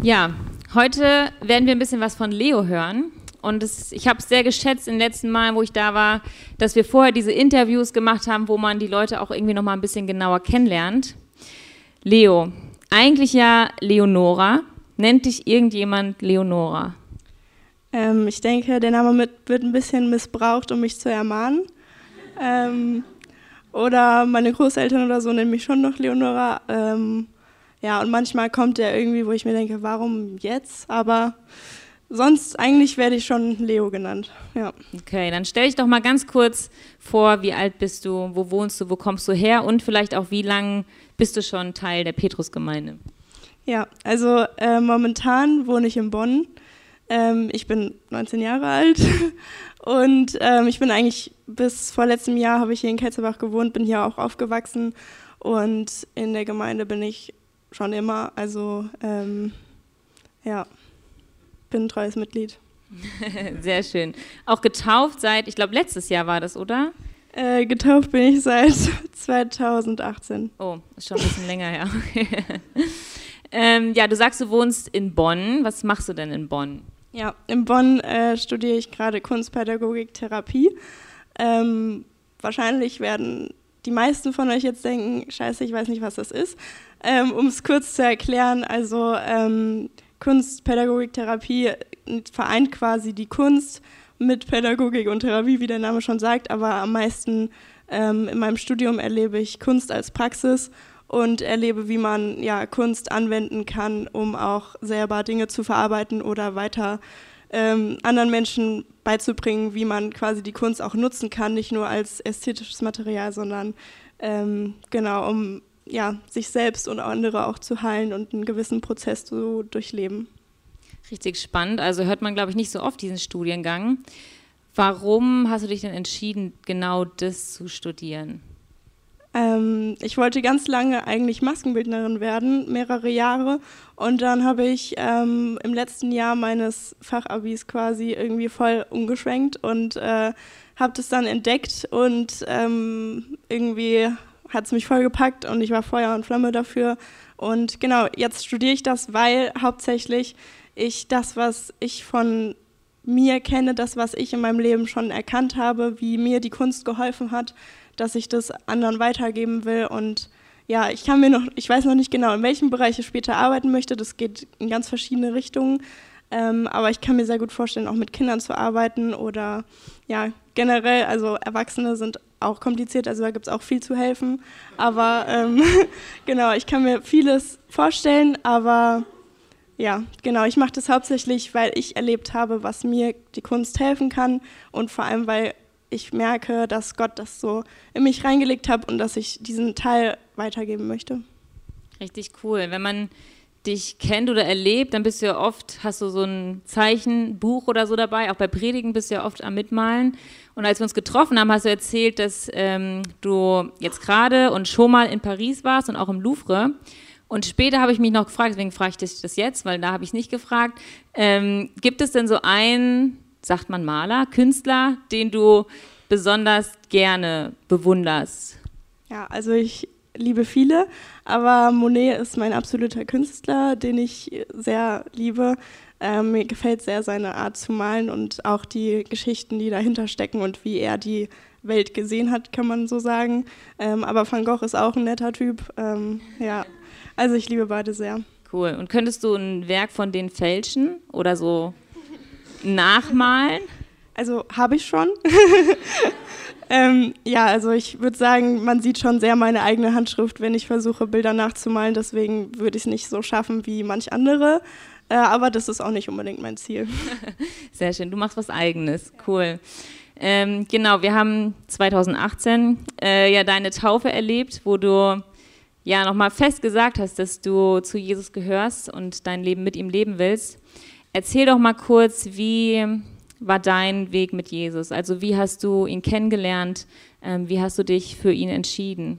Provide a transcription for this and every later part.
Ja, heute werden wir ein bisschen was von Leo hören. Und es, ich habe es sehr geschätzt im letzten Mal, wo ich da war, dass wir vorher diese Interviews gemacht haben, wo man die Leute auch irgendwie noch mal ein bisschen genauer kennenlernt. Leo, eigentlich ja Leonora. Nennt dich irgendjemand Leonora? Ähm, ich denke, der Name mit, wird ein bisschen missbraucht, um mich zu ermahnen. Ähm, oder meine Großeltern oder so nennen mich schon noch Leonora. Ähm, ja, und manchmal kommt der irgendwie, wo ich mir denke, warum jetzt? Aber sonst eigentlich werde ich schon Leo genannt. Ja. Okay, dann stell dich doch mal ganz kurz vor, wie alt bist du, wo wohnst du, wo kommst du her und vielleicht auch wie lange bist du schon Teil der Petrusgemeinde? Ja, also äh, momentan wohne ich in Bonn. Ähm, ich bin 19 Jahre alt und ähm, ich bin eigentlich bis vor letztem Jahr habe ich hier in Ketzerbach gewohnt, bin hier auch aufgewachsen und in der Gemeinde bin ich schon immer. Also ähm, ja, bin ein treues Mitglied. Sehr schön. Auch getauft seit, ich glaube, letztes Jahr war das, oder? Äh, getauft bin ich seit 2018. Oh, ist schon ein bisschen länger her. ähm, ja, du sagst, du wohnst in Bonn. Was machst du denn in Bonn? Ja, in Bonn äh, studiere ich gerade Kunstpädagogik Therapie. Ähm, wahrscheinlich werden die meisten von euch jetzt denken, scheiße, ich weiß nicht, was das ist. Ähm, um es kurz zu erklären, also ähm, Kunstpädagogik Therapie vereint quasi die Kunst mit Pädagogik und Therapie, wie der Name schon sagt, aber am meisten ähm, in meinem Studium erlebe ich Kunst als Praxis und erlebe, wie man ja Kunst anwenden kann, um auch selber Dinge zu verarbeiten oder weiter ähm, anderen Menschen beizubringen, wie man quasi die Kunst auch nutzen kann, nicht nur als ästhetisches Material, sondern ähm, genau, um ja, sich selbst und andere auch zu heilen und einen gewissen Prozess zu durchleben. Richtig spannend. Also hört man, glaube ich, nicht so oft diesen Studiengang. Warum hast du dich denn entschieden, genau das zu studieren? Ähm, ich wollte ganz lange eigentlich Maskenbildnerin werden, mehrere Jahre. Und dann habe ich ähm, im letzten Jahr meines Fachabis quasi irgendwie voll umgeschwenkt und äh, habe das dann entdeckt und ähm, irgendwie hat es mich voll gepackt und ich war Feuer und Flamme dafür. Und genau, jetzt studiere ich das, weil hauptsächlich ich das, was ich von mir kenne, das, was ich in meinem Leben schon erkannt habe, wie mir die Kunst geholfen hat, dass ich das anderen weitergeben will und ja, ich kann mir noch, ich weiß noch nicht genau, in welchem Bereich ich später arbeiten möchte. Das geht in ganz verschiedene Richtungen. Ähm, aber ich kann mir sehr gut vorstellen, auch mit Kindern zu arbeiten oder ja, generell, also Erwachsene sind auch kompliziert, also da gibt es auch viel zu helfen. Aber ähm, genau, ich kann mir vieles vorstellen, aber ja, genau, ich mache das hauptsächlich, weil ich erlebt habe, was mir die Kunst helfen kann und vor allem, weil ich merke, dass Gott das so in mich reingelegt hat und dass ich diesen Teil weitergeben möchte. Richtig cool. Wenn man dich kennt oder erlebt, dann bist du ja oft, hast du so ein Zeichenbuch oder so dabei, auch bei Predigen bist du ja oft am Mitmalen. Und als wir uns getroffen haben, hast du erzählt, dass ähm, du jetzt gerade und schon mal in Paris warst und auch im Louvre. Und später habe ich mich noch gefragt, deswegen frage ich dich das jetzt, weil da habe ich nicht gefragt. Ähm, gibt es denn so einen sagt man Maler, Künstler, den du besonders gerne bewunderst? Ja, also ich liebe viele, aber Monet ist mein absoluter Künstler, den ich sehr liebe. Ähm, mir gefällt sehr seine Art zu malen und auch die Geschichten, die dahinter stecken und wie er die Welt gesehen hat, kann man so sagen. Ähm, aber Van Gogh ist auch ein netter Typ. Ähm, ja, also ich liebe beide sehr. Cool. Und könntest du ein Werk von denen fälschen oder so nachmalen? Also habe ich schon. ähm, ja, also ich würde sagen, man sieht schon sehr meine eigene Handschrift, wenn ich versuche, Bilder nachzumalen. Deswegen würde ich es nicht so schaffen wie manch andere. Äh, aber das ist auch nicht unbedingt mein Ziel. Sehr schön, du machst was Eigenes. Cool. Ähm, genau, wir haben 2018 äh, ja deine Taufe erlebt, wo du ja nochmal fest gesagt hast, dass du zu Jesus gehörst und dein Leben mit ihm leben willst. Erzähl doch mal kurz, wie war dein Weg mit Jesus? Also wie hast du ihn kennengelernt? Ähm, wie hast du dich für ihn entschieden?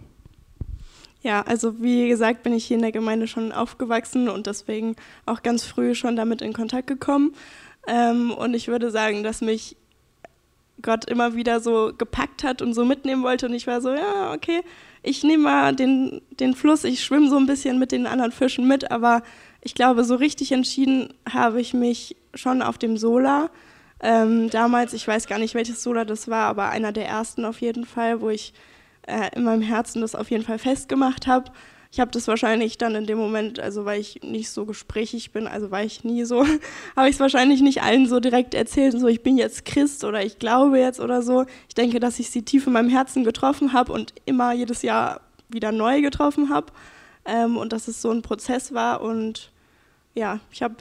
Ja, also wie gesagt, bin ich hier in der Gemeinde schon aufgewachsen und deswegen auch ganz früh schon damit in Kontakt gekommen. Ähm, und ich würde sagen, dass mich Gott immer wieder so gepackt hat und so mitnehmen wollte. Und ich war so, ja, okay, ich nehme mal den, den Fluss, ich schwimme so ein bisschen mit den anderen Fischen mit, aber ich glaube, so richtig entschieden habe ich mich schon auf dem Sola. Ähm, damals, ich weiß gar nicht, welches Sola das war, aber einer der ersten auf jeden Fall, wo ich äh, in meinem Herzen das auf jeden Fall festgemacht habe. Ich habe das wahrscheinlich dann in dem Moment, also weil ich nicht so gesprächig bin, also war ich nie so, habe ich es wahrscheinlich nicht allen so direkt erzählt, so ich bin jetzt Christ oder ich glaube jetzt oder so. Ich denke, dass ich sie tief in meinem Herzen getroffen habe und immer jedes Jahr wieder neu getroffen habe ähm, und dass es so ein Prozess war und ja, ich habe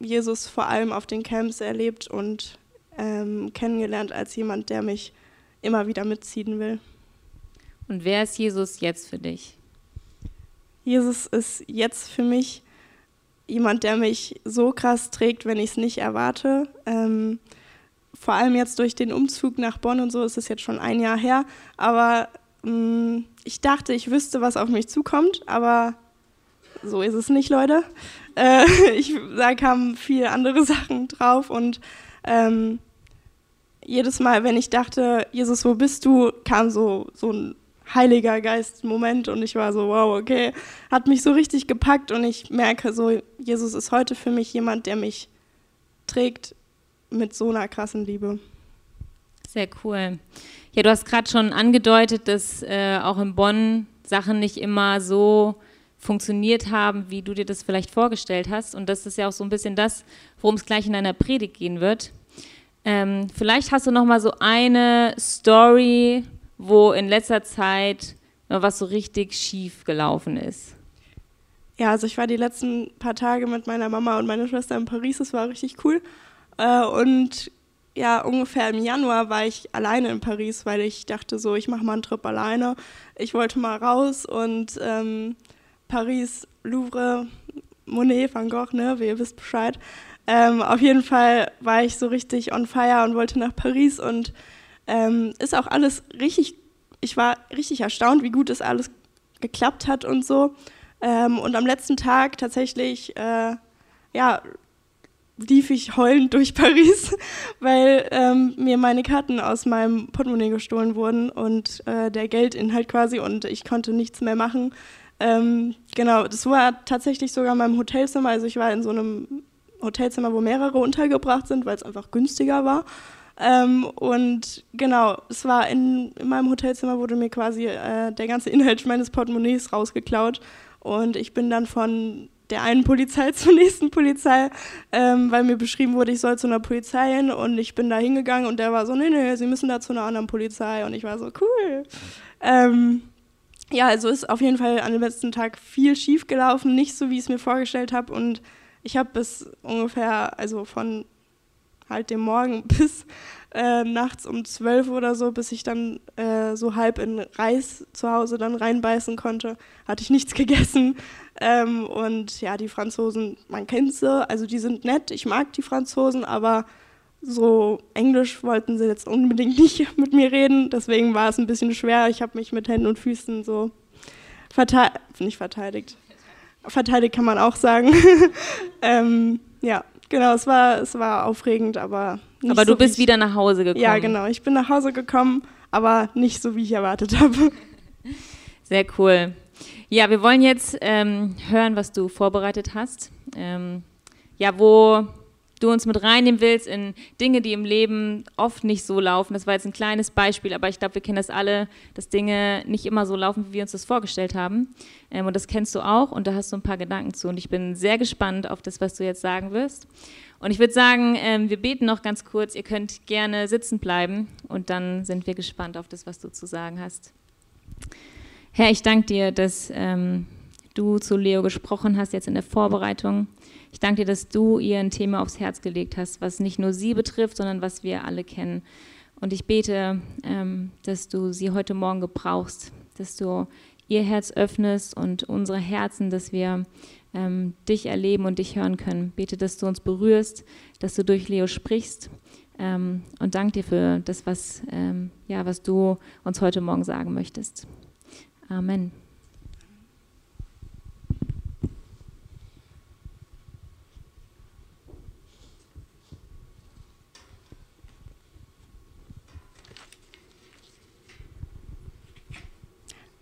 Jesus vor allem auf den Camps erlebt und ähm, kennengelernt als jemand, der mich immer wieder mitziehen will. Und wer ist Jesus jetzt für dich? Jesus ist jetzt für mich jemand, der mich so krass trägt, wenn ich es nicht erwarte. Ähm, vor allem jetzt durch den Umzug nach Bonn und so ist es jetzt schon ein Jahr her. Aber mh, mm, ich dachte, ich wüsste, was auf mich zukommt, aber so ist es nicht, Leute. Äh, ich, da kamen viele andere Sachen drauf und ähm, jedes Mal, wenn ich dachte, Jesus, wo bist du, kam so, so ein Heiliger Geist-Moment und ich war so, wow, okay, hat mich so richtig gepackt und ich merke so, Jesus ist heute für mich jemand, der mich trägt mit so einer krassen Liebe. Sehr cool. Ja, du hast gerade schon angedeutet, dass äh, auch in Bonn Sachen nicht immer so funktioniert haben, wie du dir das vielleicht vorgestellt hast. Und das ist ja auch so ein bisschen das, worum es gleich in deiner Predigt gehen wird. Ähm, vielleicht hast du noch mal so eine Story, wo in letzter Zeit was so richtig schief gelaufen ist. Ja, also ich war die letzten paar Tage mit meiner Mama und meiner Schwester in Paris. Das war richtig cool. Äh, und ja, ungefähr im Januar war ich alleine in Paris, weil ich dachte so, ich mache mal einen Trip alleine. Ich wollte mal raus und ähm, Paris, Louvre, Monet, Van Gogh, ne, wie ihr wisst Bescheid. Ähm, auf jeden Fall war ich so richtig on fire und wollte nach Paris und ähm, ist auch alles richtig, ich war richtig erstaunt, wie gut es alles geklappt hat und so. Ähm, und am letzten Tag tatsächlich, äh, ja, lief ich heulend durch Paris, weil ähm, mir meine Karten aus meinem Portemonnaie gestohlen wurden und äh, der Geldinhalt quasi und ich konnte nichts mehr machen. Ähm, genau, das war tatsächlich sogar in meinem Hotelzimmer. Also ich war in so einem Hotelzimmer, wo mehrere untergebracht sind, weil es einfach günstiger war. Ähm, und genau, es war in, in, meinem Hotelzimmer wurde mir quasi äh, der ganze Inhalt meines Portemonnaies rausgeklaut. Und ich bin dann von der einen Polizei zur nächsten Polizei, ähm, weil mir beschrieben wurde, ich soll zu einer Polizei hin und ich bin da hingegangen und der war so, nee, nee, Sie müssen da zu einer anderen Polizei und ich war so, cool. Ähm, ja, also ist auf jeden Fall an dem letzten Tag viel schief gelaufen, nicht so, wie ich es mir vorgestellt habe. Und ich habe bis ungefähr, also von halt dem Morgen bis äh, nachts um zwölf oder so, bis ich dann äh, so halb in Reis zu Hause dann reinbeißen konnte, hatte ich nichts gegessen. Ähm, und ja, die Franzosen, man kennt sie, also die sind nett, ich mag die Franzosen, aber so Englisch wollten sie jetzt unbedingt nicht mit mir reden, deswegen war es ein bisschen schwer. Ich habe mich mit Händen und Füßen so verteidigt, nicht verteidigt. Verteidigt kann man auch sagen. ähm, ja, genau, es war, es war aufregend, aber nicht Aber du so, bist wieder nach Hause gekommen. Ja, genau, ich bin nach Hause gekommen, aber nicht so, wie ich erwartet habe. Sehr cool. Ja, wir wollen jetzt ähm, hören, was du vorbereitet hast. Ähm, ja, wo du uns mit reinnehmen willst in Dinge, die im Leben oft nicht so laufen. Das war jetzt ein kleines Beispiel, aber ich glaube, wir kennen das alle, dass Dinge nicht immer so laufen, wie wir uns das vorgestellt haben. Ähm, und das kennst du auch und da hast du ein paar Gedanken zu. Und ich bin sehr gespannt auf das, was du jetzt sagen wirst. Und ich würde sagen, ähm, wir beten noch ganz kurz. Ihr könnt gerne sitzen bleiben und dann sind wir gespannt auf das, was du zu sagen hast. Herr, ich danke dir, dass ähm, du zu Leo gesprochen hast, jetzt in der Vorbereitung. Ich danke dir, dass du ihr ein Thema aufs Herz gelegt hast, was nicht nur sie betrifft, sondern was wir alle kennen. Und ich bete, ähm, dass du sie heute Morgen gebrauchst, dass du ihr Herz öffnest und unsere Herzen, dass wir ähm, dich erleben und dich hören können. Bete, dass du uns berührst, dass du durch Leo sprichst ähm, und danke dir für das, was, ähm, ja, was du uns heute Morgen sagen möchtest. Amen.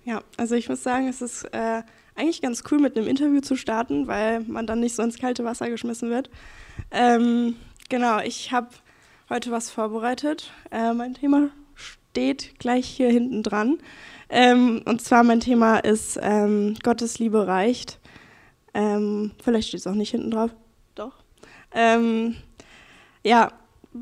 Ja, also ich muss sagen, es ist äh, eigentlich ganz cool, mit einem Interview zu starten, weil man dann nicht so ins kalte Wasser geschmissen wird. Ähm, genau, ich habe heute was vorbereitet. Äh, mein Thema steht gleich hier hinten dran. Ähm, und zwar mein Thema ist ähm, Gottes Liebe reicht. Ähm, vielleicht steht es auch nicht hinten drauf. Doch. Ähm, ja,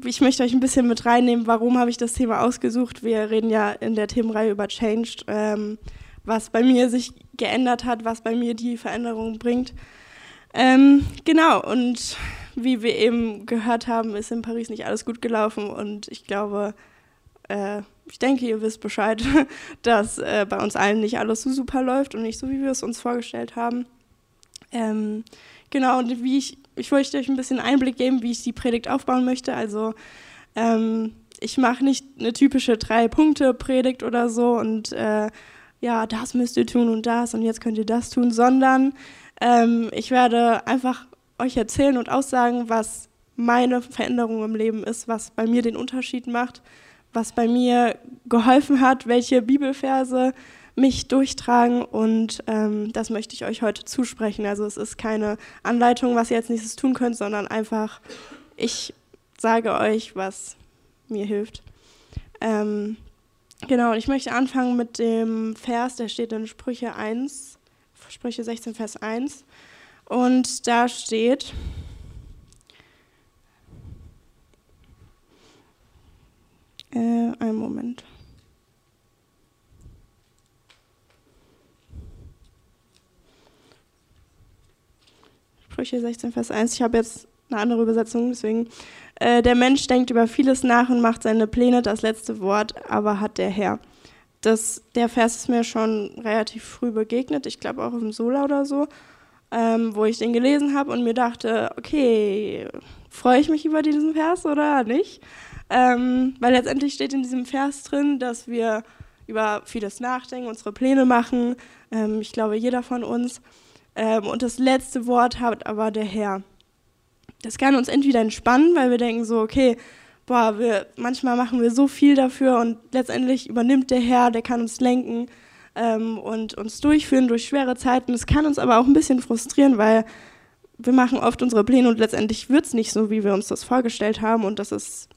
ich möchte euch ein bisschen mit reinnehmen, warum habe ich das Thema ausgesucht. Wir reden ja in der Themenreihe über Changed, ähm, was bei mir sich geändert hat, was bei mir die Veränderung bringt. Ähm, genau, und wie wir eben gehört haben, ist in Paris nicht alles gut gelaufen und ich glaube, äh, ich denke, ihr wisst Bescheid, dass äh, bei uns allen nicht alles so super läuft und nicht so, wie wir es uns vorgestellt haben. Ähm, genau, und wie ich, ich wollte euch ein bisschen Einblick geben, wie ich die Predigt aufbauen möchte. Also ähm, ich mache nicht eine typische Drei-Punkte-Predigt oder so und äh, ja, das müsst ihr tun und das und jetzt könnt ihr das tun, sondern ähm, ich werde einfach euch erzählen und aussagen, was meine Veränderung im Leben ist, was bei mir den Unterschied macht was bei mir geholfen hat, welche Bibelverse mich durchtragen und ähm, das möchte ich euch heute zusprechen. Also es ist keine Anleitung, was ihr jetzt nächstes tun könnt, sondern einfach, ich sage euch, was mir hilft. Ähm, genau, und ich möchte anfangen mit dem Vers, der steht in Sprüche 1, Sprüche 16, Vers 1. Und da steht, Äh, einen Moment. Sprüche 16, Vers 1. Ich habe jetzt eine andere Übersetzung, deswegen. Äh, der Mensch denkt über vieles nach und macht seine Pläne, das letzte Wort aber hat der Herr. Das, der Vers ist mir schon relativ früh begegnet, ich glaube auch im Sola oder so, ähm, wo ich den gelesen habe und mir dachte, okay, freue ich mich über diesen Vers oder nicht? Ähm, weil letztendlich steht in diesem Vers drin, dass wir über vieles nachdenken, unsere Pläne machen. Ähm, ich glaube, jeder von uns. Ähm, und das letzte Wort hat aber der Herr. Das kann uns entweder entspannen, weil wir denken so, okay, boah, wir, manchmal machen wir so viel dafür und letztendlich übernimmt der Herr, der kann uns lenken ähm, und uns durchführen durch schwere Zeiten. Es kann uns aber auch ein bisschen frustrieren, weil wir machen oft unsere Pläne und letztendlich wird es nicht so, wie wir uns das vorgestellt haben und das ist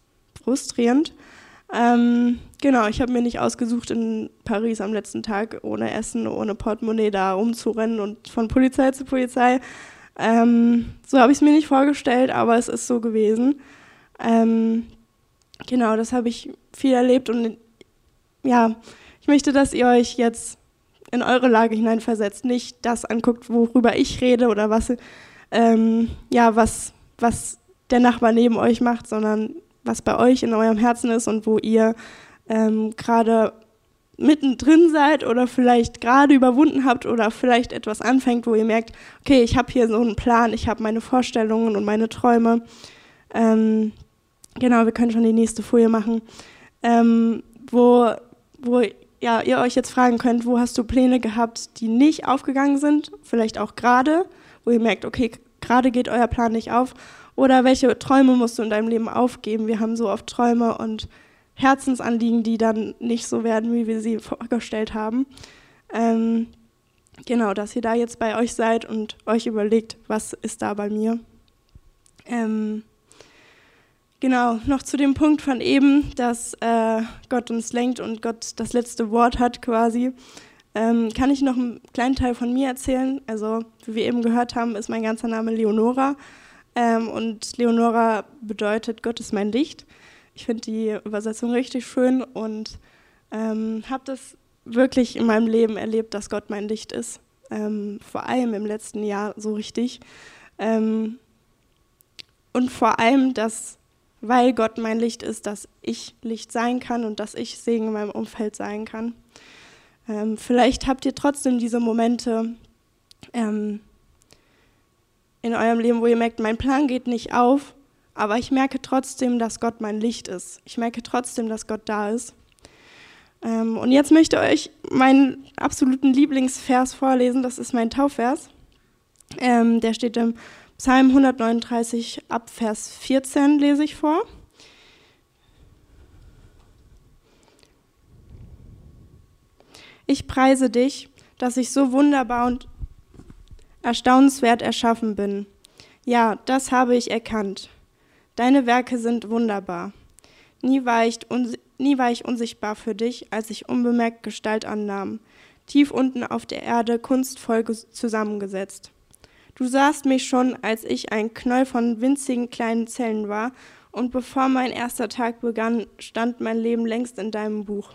frustrierend. Ähm, genau, ich habe mir nicht ausgesucht, in Paris am letzten Tag ohne Essen, ohne Portemonnaie da rumzurennen und von Polizei zu Polizei. Ähm, so habe ich es mir nicht vorgestellt, aber es ist so gewesen. Ähm, genau, das habe ich viel erlebt und ja, ich möchte, dass ihr euch jetzt in eure Lage hineinversetzt, nicht das anguckt, worüber ich rede oder was, ähm, ja, was, was der Nachbar neben euch macht, sondern was bei euch in eurem Herzen ist und wo ihr ähm, gerade mittendrin seid oder vielleicht gerade überwunden habt oder vielleicht etwas anfängt, wo ihr merkt, okay, ich habe hier so einen Plan, ich habe meine Vorstellungen und meine Träume. Ähm, genau, wir können schon die nächste Folie machen, ähm, wo, wo ja, ihr euch jetzt fragen könnt, wo hast du Pläne gehabt, die nicht aufgegangen sind, vielleicht auch gerade, wo ihr merkt, okay, gerade geht euer Plan nicht auf oder welche Träume musst du in deinem Leben aufgeben? Wir haben so oft Träume und Herzensanliegen, die dann nicht so werden, wie wir sie vorgestellt haben. Ähm, genau, dass ihr da jetzt bei euch seid und euch überlegt, was ist da bei mir. Ähm, genau, noch zu dem Punkt von eben, dass äh, Gott uns lenkt und Gott das letzte Wort hat quasi. Ähm, kann ich noch einen kleinen Teil von mir erzählen? Also, wie wir eben gehört haben, ist mein ganzer Name Leonora. Ähm, und Leonora bedeutet Gott ist mein Licht. Ich finde die Übersetzung richtig schön und ähm, habe das wirklich in meinem Leben erlebt, dass Gott mein Licht ist. Ähm, vor allem im letzten Jahr so richtig. Ähm, und vor allem, dass, weil Gott mein Licht ist, dass ich Licht sein kann und dass ich Segen in meinem Umfeld sein kann. Ähm, vielleicht habt ihr trotzdem diese Momente, ähm, in eurem Leben, wo ihr merkt, mein Plan geht nicht auf, aber ich merke trotzdem, dass Gott mein Licht ist. Ich merke trotzdem, dass Gott da ist. Ähm, und jetzt möchte ich euch meinen absoluten Lieblingsvers vorlesen. Das ist mein Taufvers. Ähm, der steht im Psalm 139 ab Vers 14, lese ich vor. Ich preise dich, dass ich so wunderbar und erstaunenswert erschaffen bin. Ja, das habe ich erkannt. Deine Werke sind wunderbar. Nie war, ich nie war ich unsichtbar für dich, als ich unbemerkt Gestalt annahm, tief unten auf der Erde kunstvoll zusammengesetzt. Du sahst mich schon, als ich ein Knäuel von winzigen kleinen Zellen war, und bevor mein erster Tag begann, stand mein Leben längst in deinem Buch.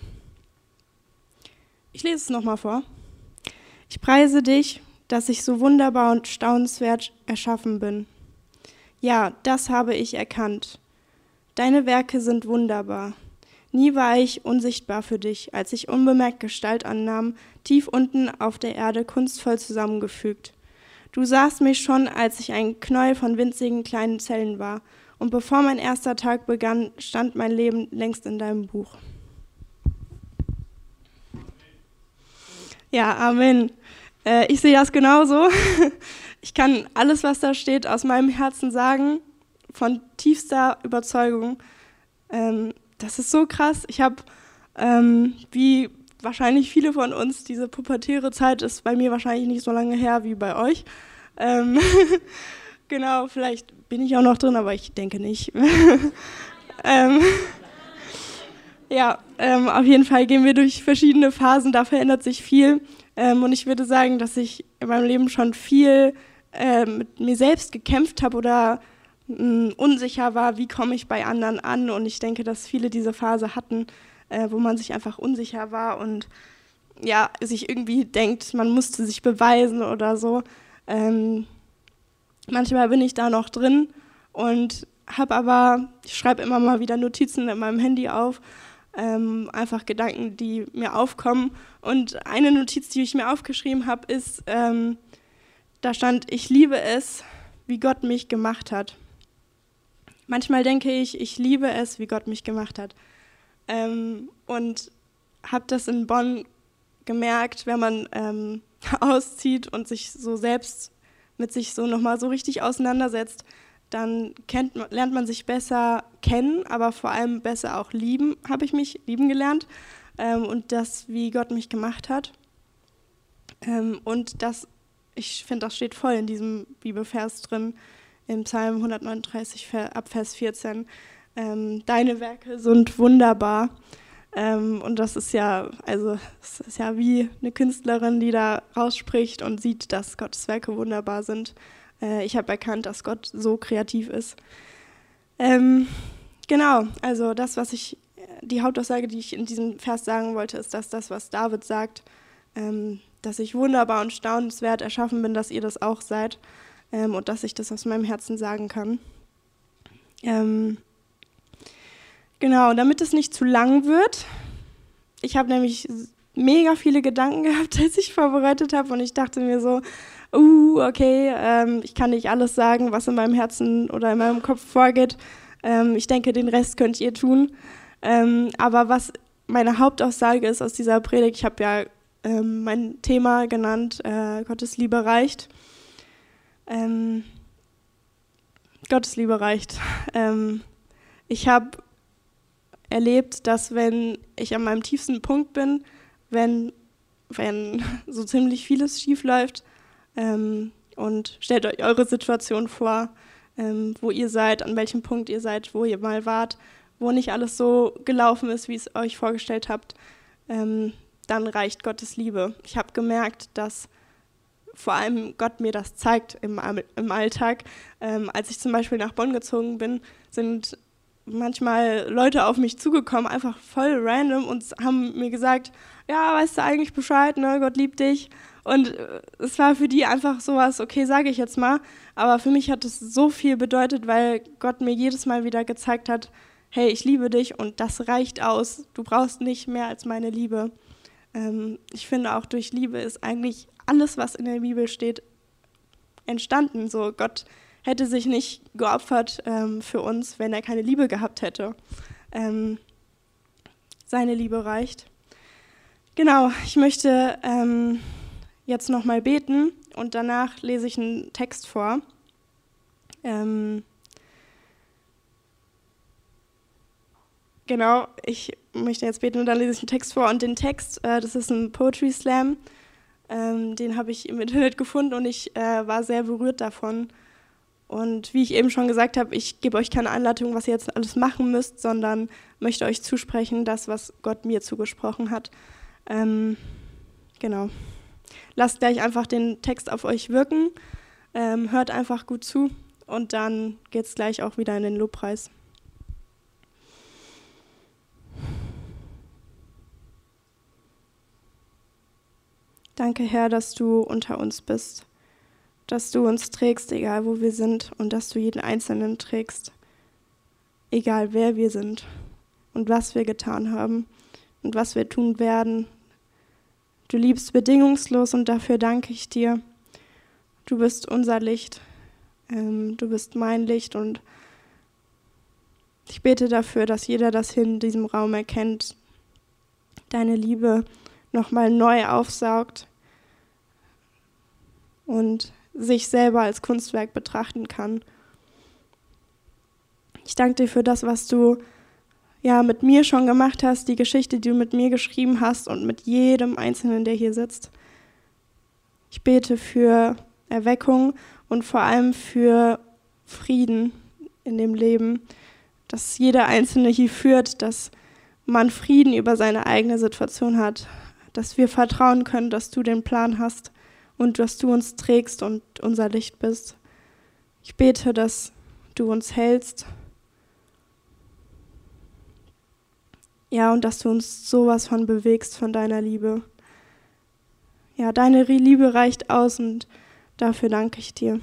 Ich lese es nochmal vor. Ich preise dich, dass ich so wunderbar und staunenswert erschaffen bin. Ja, das habe ich erkannt. Deine Werke sind wunderbar. Nie war ich unsichtbar für dich, als ich unbemerkt Gestalt annahm, tief unten auf der Erde kunstvoll zusammengefügt. Du sahst mich schon, als ich ein Knäuel von winzigen kleinen Zellen war, und bevor mein erster Tag begann, stand mein Leben längst in deinem Buch. Ja, Amen. Äh, ich sehe das genauso. Ich kann alles, was da steht, aus meinem Herzen sagen, von tiefster Überzeugung. Ähm, das ist so krass. Ich habe, ähm, wie wahrscheinlich viele von uns, diese pubertäre Zeit ist bei mir wahrscheinlich nicht so lange her wie bei euch. Ähm, genau, vielleicht bin ich auch noch drin, aber ich denke nicht. ähm, ja, ähm, auf jeden Fall gehen wir durch verschiedene Phasen, da verändert sich viel. Ähm, und ich würde sagen, dass ich in meinem Leben schon viel äh, mit mir selbst gekämpft habe oder mh, mm, unsicher war, wie komme ich bei anderen an. Und ich denke, dass viele diese Phase hatten, äh, wo man sich einfach unsicher war und ja, sich irgendwie denkt, man musste sich beweisen oder so. Ähm, manchmal bin ich da noch drin und habe aber, ich schreibe immer mal wieder Notizen in meinem Handy auf ähm, einfach Gedanken, die mir aufkommen. Und eine Notiz, die ich mir aufgeschrieben habe, ist, ähm, da stand, ich liebe es, wie Gott mich gemacht hat. Manchmal denke ich, ich liebe es, wie Gott mich gemacht hat. Ähm, und habe das in Bonn gemerkt, wenn man ähm, auszieht und sich so selbst mit sich so nochmal so richtig auseinandersetzt, dann kennt, lernt man sich besser kennen, aber vor allem besser auch lieben, habe ich mich lieben gelernt. Ähm, und das, wie Gott mich gemacht hat. Ähm, und das, ich finde, das steht voll in diesem Bibelvers drin, im Psalm 139 ab Vers 14. Ähm, Deine Werke sind wunderbar. Ähm, und das ist ja, also es ist ja wie eine Künstlerin, die da rausspricht und sieht, dass Gottes Werke wunderbar sind. Äh, ich habe erkannt, dass Gott so kreativ ist. Ähm, genau, also das, was ich, die Hauptaussage, die ich in diesem Vers sagen wollte, ist, dass das, was David sagt, ähm, dass ich wunderbar und staunenswert erschaffen bin, dass ihr das auch seid ähm, und dass ich das aus meinem Herzen sagen kann. Ähm, genau, damit es nicht zu lang wird, ich habe nämlich mega viele Gedanken gehabt, als ich vorbereitet habe und ich dachte mir so, uh, okay, ähm, ich kann nicht alles sagen, was in meinem Herzen oder in meinem Kopf vorgeht. Ähm, ich denke, den Rest könnt ihr tun. Ähm, aber was meine Hauptaussage ist aus dieser Predigt, ich habe ja ähm, mein Thema genannt, äh, Gottes Liebe reicht. Ähm, Gottes Liebe reicht. Ähm, ich habe erlebt, dass wenn ich an meinem tiefsten Punkt bin, wenn, wenn so ziemlich vieles schief läuft, ähm, und stellt euch eure Situation vor, ähm, wo ihr seid, an welchem Punkt ihr seid, wo ihr mal wart, wo nicht alles so gelaufen ist, wie es euch vorgestellt habt. Ähm, dann reicht Gottes Liebe. Ich habe gemerkt, dass vor allem Gott mir das zeigt im, im Alltag. Ähm, als ich zum Beispiel nach Bonn gezogen bin, sind manchmal Leute auf mich zugekommen, einfach voll random und haben mir gesagt, ja, weißt du eigentlich Bescheid, ne? Gott liebt dich. Und äh, es war für die einfach sowas, okay, sage ich jetzt mal. Aber für mich hat es so viel bedeutet, weil Gott mir jedes Mal wieder gezeigt hat, hey, ich liebe dich und das reicht aus. Du brauchst nicht mehr als meine Liebe. Ähm, ich finde auch durch Liebe ist eigentlich alles, was in der Bibel steht, entstanden. So Gott hätte sich nicht geopfert ähm, für uns, wenn er keine Liebe gehabt hätte. Ähm, seine Liebe reicht. Genau, ich möchte ähm, jetzt nochmal beten und danach lese ich einen Text vor. Ähm, genau, ich möchte jetzt beten und dann lese ich einen Text vor. Und den Text, äh, das ist ein Poetry Slam. Ähm, den habe ich im Internet gefunden und ich äh, war sehr berührt davon. Und wie ich eben schon gesagt habe, ich gebe euch keine Anleitung, was ihr jetzt alles machen müsst, sondern möchte euch zusprechen, das, was Gott mir zugesprochen hat. Ähm, genau. Lasst gleich einfach den Text auf euch wirken, ähm, hört einfach gut zu und dann geht es gleich auch wieder in den Lobpreis. Danke, Herr, dass du unter uns bist, dass du uns trägst, egal wo wir sind, und dass du jeden Einzelnen trägst, egal wer wir sind und was wir getan haben und was wir tun werden. Du liebst bedingungslos und dafür danke ich dir. Du bist unser Licht, ähm, du bist mein Licht und ich bete dafür, dass jeder das hier in diesem Raum erkennt, deine Liebe nochmal neu aufsaugt und sich selber als Kunstwerk betrachten kann. Ich danke dir für das, was du ja mit mir schon gemacht hast, die Geschichte, die du mit mir geschrieben hast und mit jedem Einzelnen, der hier sitzt. Ich bete für Erweckung und vor allem für Frieden in dem Leben, dass jeder Einzelne hier führt, dass man Frieden über seine eigene Situation hat, dass wir vertrauen können, dass du den Plan hast und dass du uns trägst und unser Licht bist. Ich bete, dass du uns hältst. Ja, und dass du uns sowas von bewegst von deiner Liebe. Ja, deine Liebe reicht aus und dafür danke ich dir.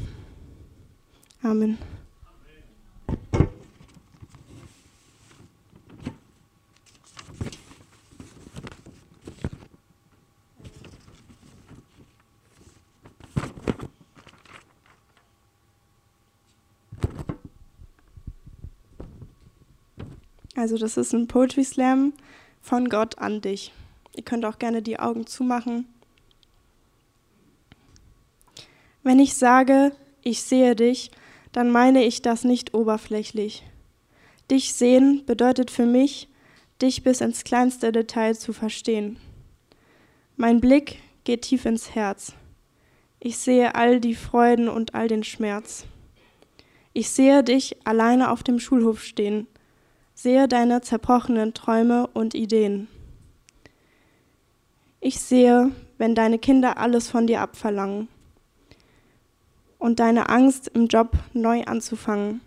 Amen. Also das ist ein Poetry Slam von Gott an dich. Ihr könnt auch gerne die Augen zumachen. Wenn ich sage, ich sehe dich, dann meine ich das nicht oberflächlich. Dich sehen bedeutet für mich, dich bis ins kleinste Detail zu verstehen. Mein Blick geht tief ins Herz. Ich sehe all die Freuden und all den Schmerz. Ich sehe dich alleine auf dem Schulhof stehen, sehe deine zerbrochenen Träume und Ideen. Ich sehe, wenn deine Kinder alles von dir abverlangen und deine Angst im Job neu anzufangen.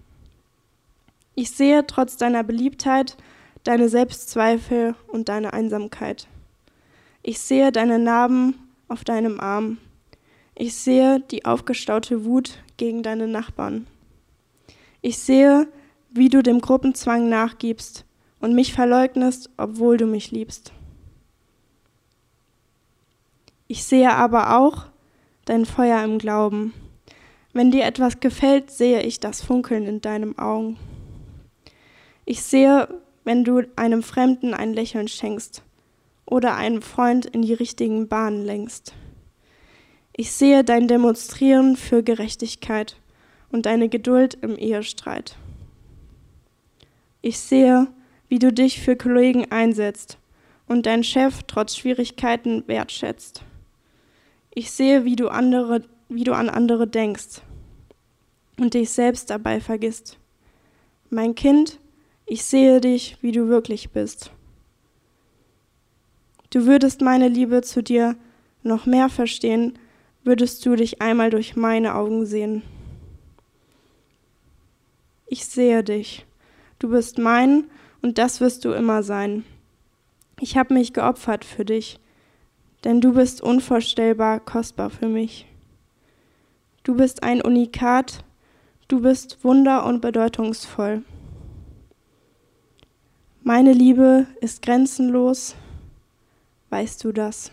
Ich sehe trotz deiner Beliebtheit deine Selbstzweifel und deine Einsamkeit. Ich sehe deine Narben auf deinem Arm. Ich sehe die aufgestaute Wut gegen deine Nachbarn. Ich sehe, wie du dem Gruppenzwang nachgibst und mich verleugnest, obwohl du mich liebst. Ich sehe aber auch dein Feuer im Glauben. Wenn dir etwas gefällt, sehe ich das Funkeln in deinem Augen. Ich sehe, wenn du einem Fremden ein Lächeln schenkst oder einem Freund in die richtigen Bahnen lenkst. Ich sehe dein Demonstrieren für Gerechtigkeit und deine Geduld im Ehestreit. Ich sehe, wie du dich für Kollegen einsetzt und dein Chef trotz Schwierigkeiten wertschätzt. Ich sehe, wie du, andere, wie du an andere denkst und dich selbst dabei vergisst. Mein Kind, ich sehe dich, wie du wirklich bist. Du würdest meine Liebe zu dir noch mehr verstehen, würdest du dich einmal durch meine Augen sehen. Ich sehe dich. Du bist mein und das wirst du immer sein. Ich habe mich geopfert für dich, denn du bist unvorstellbar kostbar für mich. Du bist ein Unikat, du bist wunder und bedeutungsvoll. Meine Liebe ist grenzenlos, weißt du das?